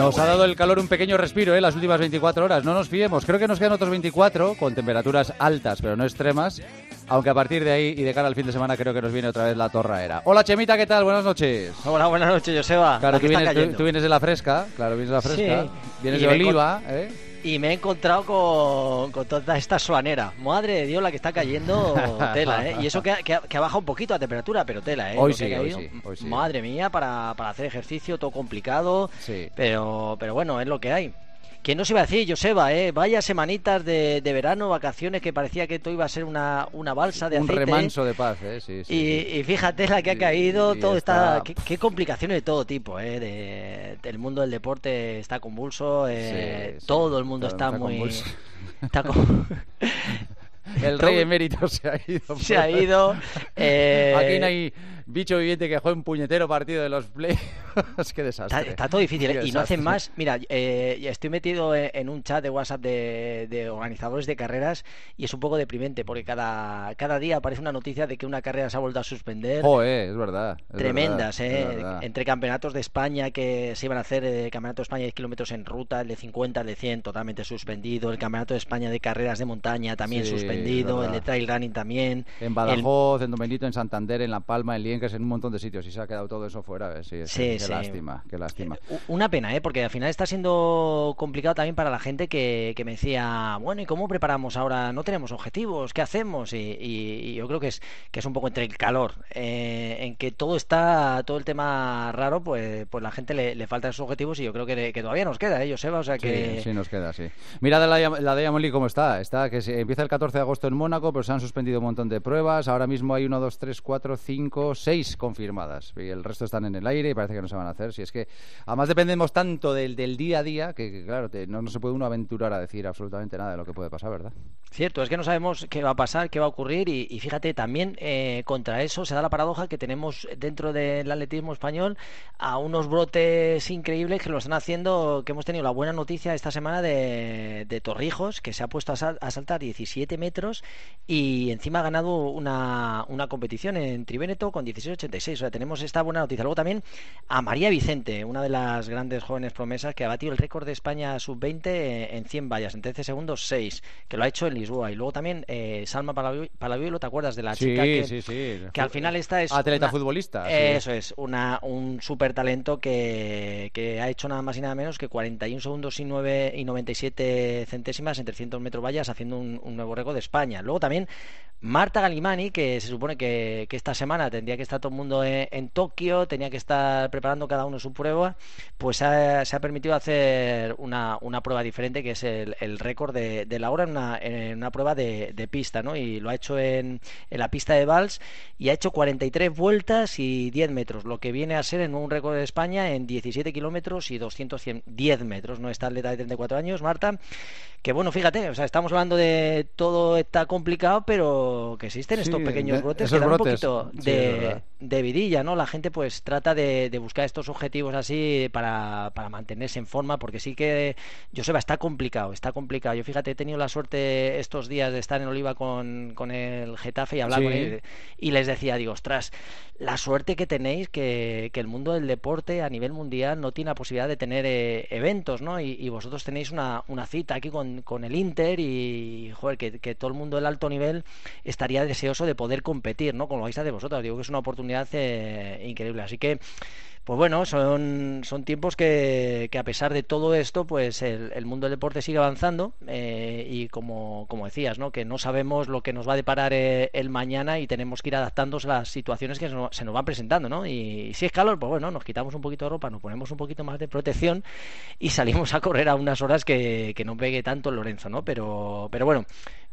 Nos ha dado el calor un pequeño respiro, ¿eh? Las últimas 24 horas. No nos fiemos. Creo que nos quedan otros 24 con temperaturas altas, pero no extremas. Aunque a partir de ahí y de cara al fin de semana creo que nos viene otra vez la torraera. Hola Chemita, ¿qué tal? Buenas noches. Hola, buenas noches, Joseba. Claro, tú vienes, tú- cayendo. tú vienes de la fresca. Claro, vienes de la fresca. Sí. Vienes Y de oliva, ¿eh? Y me he encontrado con, con toda esta suanera. Madre de Dios, la que está cayendo tela, ¿eh? Y eso que ha, que que ha bajado un poquito la temperatura, pero tela, ¿eh? Hoy sí, hoy sí, hoy sí. Madre mía, para, para hacer ejercicio, todo complicado. Sí. Pero, pero bueno, es lo que hay. Que no se iba a decir, Joseba, ¿eh? Vaya semanitas de, de verano, vacaciones, que parecía que todo iba a ser una, una balsa de Un aceite. ¿eh? remanso de paz, ¿eh? Sí, sí. Y, y fíjate la que ha caído, y todo está... está- Qué, qué complicaciones de todo tipo, ¿eh? De, el mundo del deporte está convulso, eh, todo el mundo está, muy... convulso. Está con- El rey emérito se ha ido. se ha ido. eh, Aquí no hay bicho viviente que juegue un puñetero partido de los play. es que desastre. Está, está todo difícil Qué ¿eh? y no hacen más. Mira, eh, estoy metido en, en un chat de WhatsApp de, de organizadores de carreras y es un poco deprimente porque cada, cada día aparece una noticia de que una carrera se ha vuelto a suspender. Joder, es verdad. es tremendas, verdad, ¿eh? es verdad. Entre campeonatos de España que se iban a hacer, el campeonato de España de 10 kilómetros en ruta, el de 50, el de 100 totalmente suspendido, el campeonato de España de carreras de montaña también Sí, suspendido, el de trail running también. En el- Badajoz, en Don Benito, en Santander, en La Palma, en Liencres, en un montón de sitios. Y se ha quedado todo eso fuera. eh, Sí, Sí, qué lástima, qué lástima. U- Una pena, ¿eh? Porque al final está siendo complicado también para la gente que, que me decía, bueno, ¿y cómo preparamos ahora? No tenemos objetivos, ¿qué hacemos? Y, y- y yo creo que es que es un poco entre el calor, eh, en que todo está, todo el tema raro, pues, pues la gente le, le falta esos objetivos y yo creo que, que todavía nos queda, ¿eh, Joseba? O sea que... Sí, sí, nos queda, sí. Mira la, la Diamond League cómo está. Está que se, empieza el 14 de agosto en Mónaco, pero se han suspendido un montón de pruebas. Ahora mismo hay 1, 2, 3, 4, 5, 6 confirmadas. Y el resto están en el aire y parece que no se van a hacer. Si es que, además, dependemos tanto del, del día a día que, claro, no, no se puede uno aventurar a decir absolutamente nada de lo que puede pasar, ¿verdad? Cierto, es que no sabemos qué va a pasar, qué va a ocurrir y, fíjate, también eh, contra eso se da la paradoja que tenemos dentro del atletismo español a unos brotes increíbles que lo están haciendo, que hemos tenido la buena noticia esta semana de, de Torrijos, que se ha puesto a, sal- a saltar 17 metros y encima ha ganado una, una competición en Triveneto con 16.86, o sea, tenemos esta buena noticia. Luego también a María Vicente, una de las grandes jóvenes promesas que ha batido el récord de España sub-20 en 100 vallas, en 13 segundos 6, que lo ha hecho en Lisboa. Y luego también eh, Salma Palavi- Palaviolo, ¿te acuerdas de la sí, chica que, sí, sí. que al final esta es Atleta una- futbolista. Eso es, una, un súper talento que, que ha hecho nada más y nada menos que 41 segundos y, 9, y 97 centésimas en 300 metros vallas haciendo un, un nuevo récord de España. Luego también Marta Galimani, que se supone que, que esta semana tendría que estar todo el mundo en, en Tokio, tenía que estar preparando cada uno su prueba, pues ha- se ha permitido hacer una, una prueba diferente que es el, el récord de, de la hora en una, en una prueba de, de pista, ¿no? Y lo ha hecho en, en la pista de Vals y ha hecho 43 vueltas y 10 metros, lo que viene a ser en un récord de España en 17 kilómetros y 210 metros, ¿no? Esta atleta de 34 años, Marta, que bueno, fíjate, o sea, estamos hablando de todo está complicado, pero que existen Sí, estos pequeños brotes que dan brotes, un poquito sí, de, de vidilla, ¿no? La gente pues trata de, de buscar estos objetivos así para, para mantenerse en forma, porque sí que, Joseba, está complicado, está complicado. Yo fíjate, he tenido la suerte estos días de estar en Oliva con, con el Getafe y hablar Sí. con él, y les decía, digo, ostras, la suerte que tenéis que, que el mundo del deporte a nivel mundial no tiene la posibilidad de tener eh, eventos, ¿no? Y, y vosotros tenéis una, una cita aquí con, con el Inter y, joder, que, que todo el mundo del alto nivel estaría deseoso de poder competir, ¿no? Con lo vais a de vosotros. Digo que es una oportunidad eh, increíble. Así que, pues bueno, son, son tiempos que, que a pesar de todo esto, pues el, mundo del deporte sigue avanzando eh, y como, como decías, ¿no? Que no sabemos lo que nos va a deparar eh, el mañana y tenemos que ir adaptándonos a las situaciones que se nos, van presentando, ¿no? Y, si es calor, pues bueno, nos quitamos un poquito de ropa, nos ponemos un poquito más de protección y salimos a correr a unas horas que, que no pegue tanto Lorenzo, ¿no? Pero, pero bueno,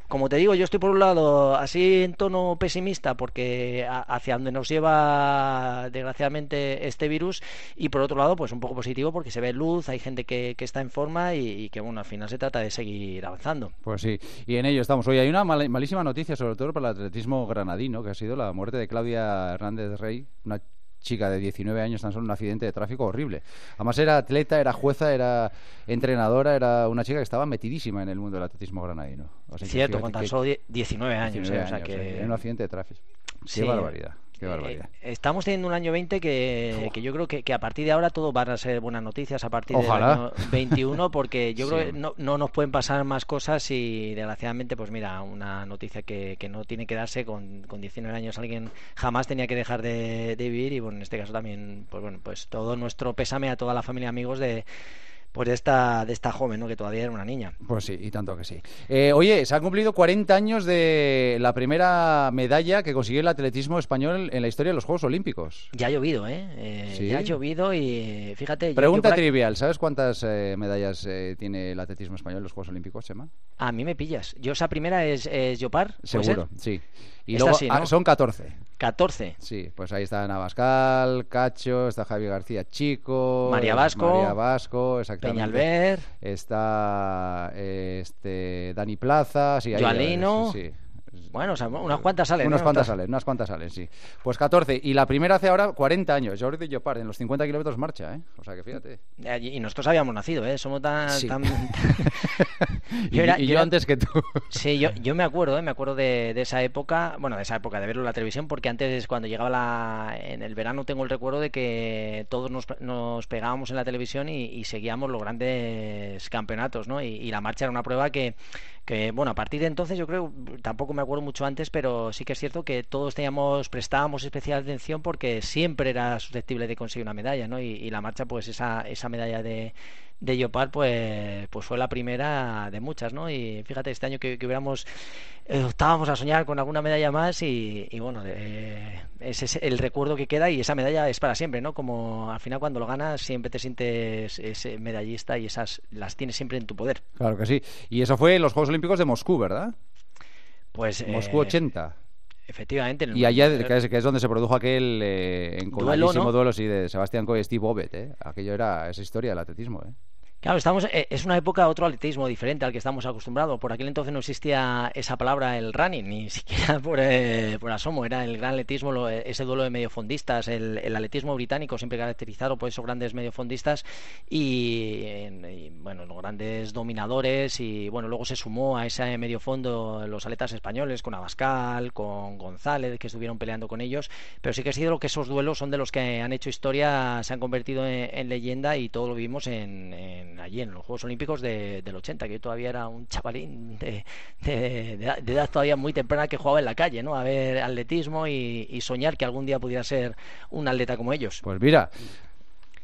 como te digo, yo estoy por un lado así en tono pesimista porque hacia donde nos lleva desgraciadamente este virus y por otro lado pues un poco positivo porque se ve luz, hay gente que, que está en forma y, que bueno, al final se trata de seguir avanzando. Pues sí, y en ello estamos. Hoy hay una mal- malísima noticia, sobre todo para el atletismo granadino, que ha sido la muerte de Claudia Hernández Rey, una chica de 19 años tan solo en un accidente de tráfico horrible. Además era atleta, era jueza, era entrenadora, era una chica que estaba metidísima en el mundo del atletismo granadino. O sea que Cierto, con tan solo die- 19 años, 19 eh, o sea años, que... en un accidente de tráfico. Sí, Qué barbaridad. Eh, estamos teniendo un año 20 que, que yo creo que, que, a partir de ahora todo van a ser buenas noticias a partir del año 21 porque yo creo que no, no, nos pueden pasar más cosas y desgraciadamente pues mira, una noticia que, que no tiene que darse con, con 19 años alguien jamás tenía que dejar de, de vivir y bueno, en este caso también pues bueno, pues todo nuestro pésame a toda la familia y amigos de pues de esta, de esta joven, ¿no? que todavía era una niña. Pues sí, y tanto que sí. Eh, oye, se han cumplido 40 años de la primera medalla que consiguió el atletismo español en la historia de los Juegos Olímpicos. Ya ha llovido, ¿eh? eh ya ha llovido y fíjate... Pregunta trivial, ¿sabes cuántas eh, medallas tiene el atletismo español en los Juegos Olímpicos, Chema? A mí me pillas. Yo esa primera es, es Yopar. Seguro, sí. Y luego ah, son 14. 14. Sí, pues ahí está Navascal, Cacho, está Javi García Chico, María Vasco, María Vasco, exactamente. Peñalver, está este Dani Plaza, sí, ahí, sí. Bueno, unas cuantas salen. Unas cuantas salen, unas cuantas salen, sí. Pues 14. Y la primera hace ahora 40 años. Jordi Llopar, en los 50 kilómetros marcha, ¿eh? O sea que fíjate. Y nosotros habíamos nacido, ¿eh? Somos tan... yo y, yo, antes que tú. sí, yo, yo me acuerdo, ¿eh? Me acuerdo de, esa época, bueno, de esa época, de verlo en la televisión, porque antes, cuando llegaba la... en el verano, tengo el recuerdo de que todos nos, nos pegábamos en la televisión y, seguíamos los grandes campeonatos, ¿no? y la marcha era una prueba que que bueno, a partir de entonces yo creo, tampoco me acuerdo mucho antes, pero sí que es cierto que todos teníamos, prestábamos especial atención porque siempre era susceptible de conseguir una medalla, ¿no? Y, la marcha, pues esa, esa medalla de, de Yopal, pues, pues fue la primera de muchas, ¿no? Y fíjate, este año que, que hubiéramos, eh, estábamos a soñar con alguna medalla más y, bueno, ese es el recuerdo que queda y esa medalla es para siempre, ¿no? Como al final cuando lo ganas siempre te sientes ese medallista y esas las tienes siempre en tu poder. Claro que sí. Y eso fue en los Juegos Olímpicos de Moscú, ¿verdad? Pues... Moscú 80. Eh, efectivamente. y allá, que es, donde se produjo aquel eh, enconadísimo duelo, sí, de Sebastián Coe y Steve Bobet, ¿eh? Aquello era esa historia del atletismo, ¿eh? Claro, estamos, eh, es una época, otro atletismo diferente al que estamos acostumbrados. Por aquel entonces no existía esa palabra, el running, ni siquiera por, eh, por asomo. Era el gran atletismo, ese duelo de mediofondistas, el, el atletismo británico siempre caracterizado por esos grandes mediofondistas y, y, bueno, los grandes dominadores. Y bueno, luego se sumó a ese mediofondo los atletas españoles con Abascal, con González, que estuvieron peleando con ellos. Pero sí que ha sido que esos duelos son de los que han hecho historia, se han convertido en, leyenda y todo lo vimos en allí en los Juegos Olímpicos de, del 80, que yo todavía era un chavalín de, de, edad todavía muy temprana que jugaba en la calle, ¿no? A ver atletismo y, soñar que algún día pudiera ser un atleta como ellos. Pues mira,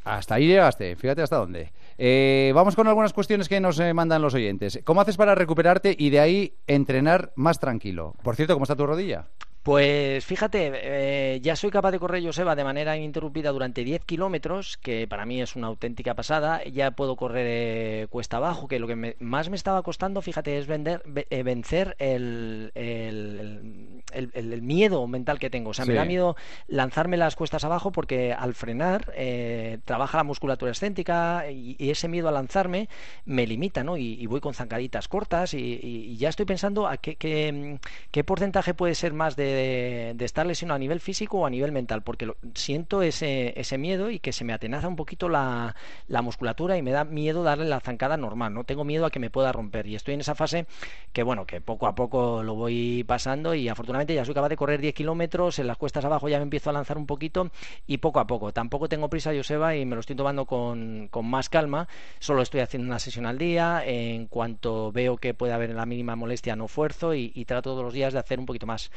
hasta ahí llegaste, fíjate hasta dónde. Eh, vamos con algunas cuestiones que nos eh, mandan los oyentes. ¿Cómo haces para recuperarte y de ahí entrenar más tranquilo? Por cierto, ¿cómo está tu rodilla? Pues fíjate, eh, ya soy capaz de correr, Joseba, de manera ininterrumpida durante 10 kilómetros, que para mí es una auténtica pasada. Ya puedo correr eh, cuesta abajo, que lo que más me estaba costando, fíjate, es vender, eh, vencer el, el, miedo mental que tengo. O sea, me da miedo lanzarme las cuestas abajo porque al frenar trabaja la musculatura escéntrica y, ese miedo a lanzarme me limita, ¿no? Y, voy con zancaditas cortas y, ya estoy pensando a qué, qué porcentaje puede ser más de de, estar lesionado a nivel físico o a nivel mental, porque siento ese, ese miedo y que se me atenaza un poquito la, la, musculatura y me da miedo darle la zancada normal, no tengo miedo a que me pueda romper y estoy en esa fase que bueno, que poco a poco lo voy pasando y afortunadamente ya soy capaz de correr 10 kilómetros, en las cuestas abajo ya me empiezo a lanzar un poquito y poco a poco, tampoco tengo prisa Joseba y me lo estoy tomando con, con más calma, solo estoy haciendo una sesión al día, en cuanto veo que puede haber la mínima molestia no fuerzo y, y trato todos los días de hacer un poquito más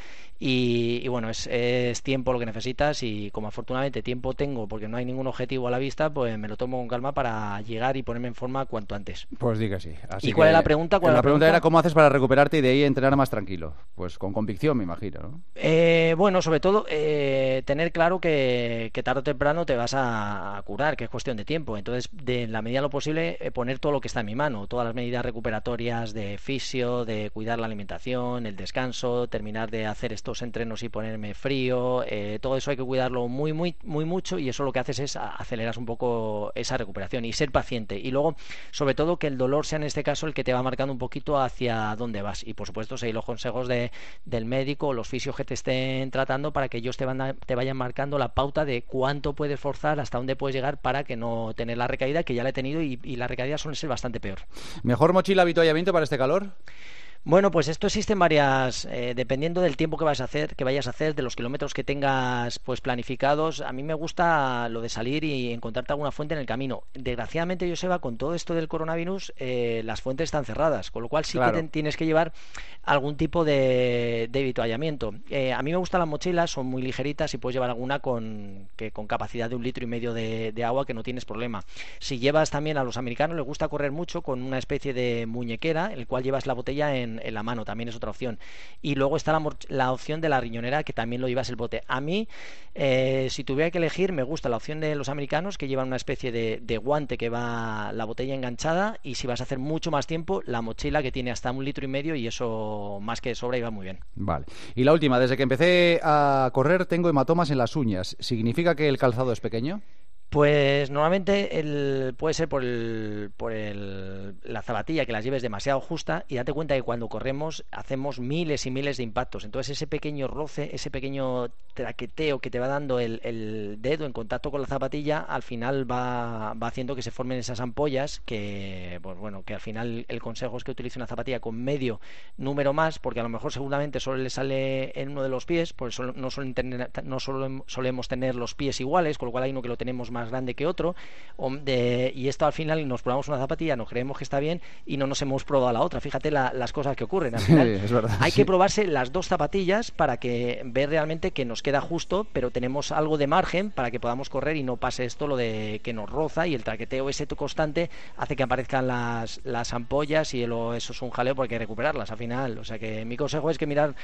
bueno, es, es, tiempo lo que necesitas y como afortunadamente tiempo tengo porque no hay ningún objetivo a la vista, pues me lo tomo con calma para llegar y ponerme en forma cuanto antes. Pues diga sí. ¿Y cuál es la pregunta? la, pregunta, era cómo haces para recuperarte y de ahí entrenar más tranquilo. Pues con convicción, me imagino, ¿no? Eh, bueno, sobre todo eh, tener claro que, que, tarde o temprano te vas a, curar, que es cuestión de tiempo. Entonces, de la medida de lo posible, eh, poner todo lo que está en mi mano, todas las medidas recuperatorias de fisio, de cuidar la alimentación, el descanso, terminar de hacer estos entrenos y ponerme frío, eh, todo eso hay que cuidarlo muy, muy, muy mucho y eso lo que haces es aceleras un poco esa recuperación y ser paciente. Y luego, sobre todo, que el dolor sea en este caso el que te va marcando un poquito hacia dónde vas. Y por supuesto, seguir los consejos de, del médico los fisios que te estén tratando para que ellos te, van te vayan marcando la pauta de cuánto puedes forzar, hasta dónde puedes llegar para que no tener la recaída, que ya la he tenido y, y la recaída suele ser bastante peor. ¿Mejor mochila habituallamiento para este calor? Bueno, pues esto existe en varias, eh, dependiendo del tiempo que vayas a hacer, que vayas a hacer, de los kilómetros que tengas pues planificados. A mí me gusta lo de salir y encontrarte alguna fuente en el camino. Desgraciadamente, Joseba, con todo esto del coronavirus, eh, las fuentes están cerradas, con lo cual sí que tienes que llevar algún tipo de, de. Eh, a mí me gustan las mochilas, son muy ligeritas y puedes llevar alguna con, que, con capacidad de un litro y medio de, de agua que no tienes problema. Si llevas también a los americanos les gusta correr mucho con una especie de muñequera, el cual llevas la botella en en, la mano, también es otra opción. Y luego está la, opción de la riñonera, que también lo llevas el bote. A mí, eh, si tuviera que elegir, me gusta la opción de los americanos, que llevan una especie de, guante que va la botella enganchada, y si vas a hacer mucho más tiempo, la mochila que tiene hasta un litro y medio, y eso más que sobra y va muy bien. Vale. Y la última, desde que empecé a correr tengo hematomas en las uñas. ¿Significa que el calzado es pequeño? Pues normalmente el, puede ser por, el, por el, la zapatilla que las lleves demasiado justa y date cuenta que cuando corremos hacemos miles y miles de impactos. Entonces ese pequeño roce, ese pequeño traqueteo que te va dando el, el dedo en contacto con la zapatilla, al final va, va, haciendo que se formen esas ampollas que, pues bueno, que al final el consejo es que utilice una zapatilla con medio número más, porque a lo mejor seguramente solo le sale en uno de los pies, pues no, suelen tener, no solo solemos tener los pies iguales, con lo cual hay uno que lo tenemos más grande que otro, y esto al final nos probamos una zapatilla, nos creemos que está bien y no nos hemos probado la otra. Fíjate las cosas que ocurren. Al final, hay que probarse las dos zapatillas para que ver realmente que nos queda justo, pero tenemos algo de margen para que podamos correr y no pase esto lo de que nos roza y el traqueteo ese constante hace que aparezcan las, las ampollas y eso es un jaleo porque hay que recuperarlas al final. O sea que mi consejo es que mirar,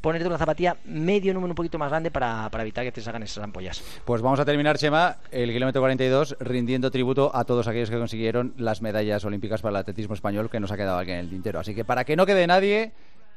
ponerte una zapatilla medio número un poquito más grande para, para evitar que te salgan esas ampollas. Pues vamos a terminar, Chema, el kilómetro 42 rindiendo tributo a todos aquellos que consiguieron las medallas olímpicas para el atletismo español que nos ha quedado aquí en el tintero. Así que para que no quede nadie,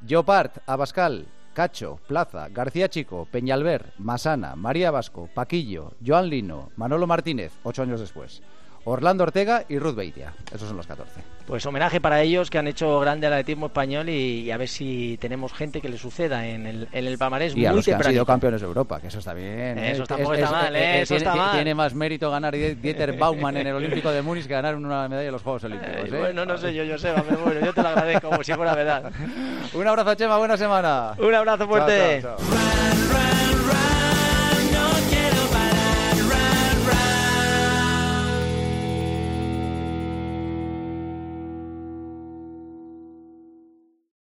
Jopart, Abascal, Cacho, Plaza, García Chico, Peñalver, Masana, María Vasco, Paquillo, Joan Lino, Manolo Martínez, ocho años después. Orlando Ortega y Ruth Beitia. Esos son los 14. Pues homenaje para ellos que han hecho grande el atletismo español y, a ver si tenemos gente que le suceda en el, en el palmarés y a los que han sido campeones de Europa, que eso está bien. ¿eh? Eso está mal, ¿eh? Eso tiene, está mal. Tiene más mérito ganar Dieter Baumann en el Olímpico de Múnich que ganar una medalla en los Juegos Olímpicos. ¿eh? Bueno, no sé yo, yo sé, pero bueno, yo te lo agradezco como si fuera verdad. Un abrazo, Chema, buena semana. Un abrazo fuerte. Chao, chao,